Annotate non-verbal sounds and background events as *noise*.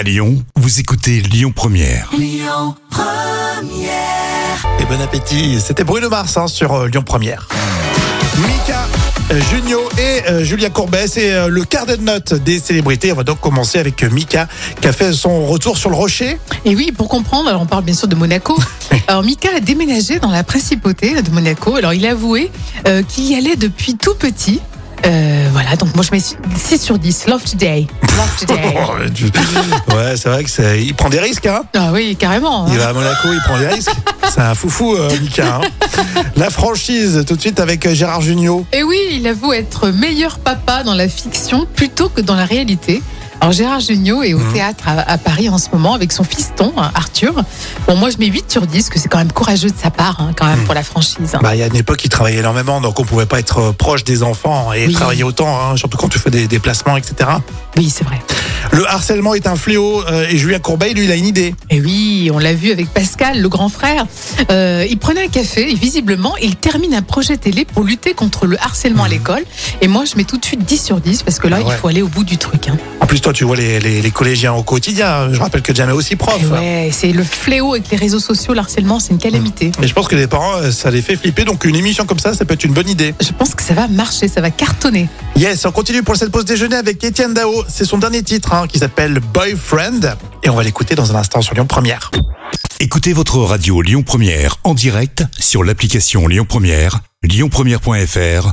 À Lyon, vous écoutez Lyon Première. Et bon appétit. C'était Bruno Mars hein, sur euh, Lyon Première. Mika, euh, Junio et euh, Julia Courbet, c'est euh, le quart de note des célébrités. On va donc commencer avec Mika qui a fait son retour sur le rocher. Et oui, pour comprendre, alors on parle bien sûr de Monaco. *laughs* Alors Mika a déménagé dans la principauté de Monaco. Alors il a avoué euh, qu'il y allait depuis tout petit. Euh, voilà, donc moi je mets 6 sur 10. Love today. Love today. *laughs* Oh, ouais, c'est vrai que c'est- il prend des risques. Hein. Ah oui, carrément. Il hein. va à Monaco, il prend des risques. C'est un foufou, euh, Mika. hein. La franchise, tout de suite avec euh, Gérard Junio. Et oui, il avoue être meilleur papa dans la fiction plutôt que dans la réalité. Alors Gérard Jugnot est au Mhm. théâtre à, à Paris en ce moment avec son fiston hein, Arthur. Bon, moi je mets 8 sur 10, que c'est quand même courageux de sa part, hein, quand même, pour la franchise. hein. Bah, il y a une époque, il travaillait énormément, donc on pouvait pas être euh, proche des enfants et Oui. travailler autant, hein, surtout quand tu fais des déplacements, etc. Oui, c'est vrai. Le harcèlement est un fléau euh, et Julien Courbet, lui, il a une idée. Et oui, on l'a vu avec Pascal, le grand frère. Euh, il prenait un café et visiblement, il termine un projet télé pour lutter contre le harcèlement à l'école. Et moi, je mets tout de suite 10 sur 10 parce que là, Ah ouais. il faut aller au bout du truc. hein. En plus, toi, tu vois les, les, les collégiens au quotidien. Je rappelle que Jamie est aussi prof. Et ouais, c'est le fléau avec les réseaux sociaux, le harcèlement, c'est une calamité. Et je pense que les parents, euh, ça les fait flipper. Donc, une émission comme ça, ça peut être une bonne idée. Je pense que ça va marcher, ça va cartonner. Yes, on continue pour cette pause déjeuner avec Étienne Dao. C'est son dernier titre hein, qui s'appelle Boyfriend. Et on va l'écouter dans un instant sur Lyon Première. Écoutez votre radio Lyon Première en direct sur l'application Lyon Première, lyonpremière.fr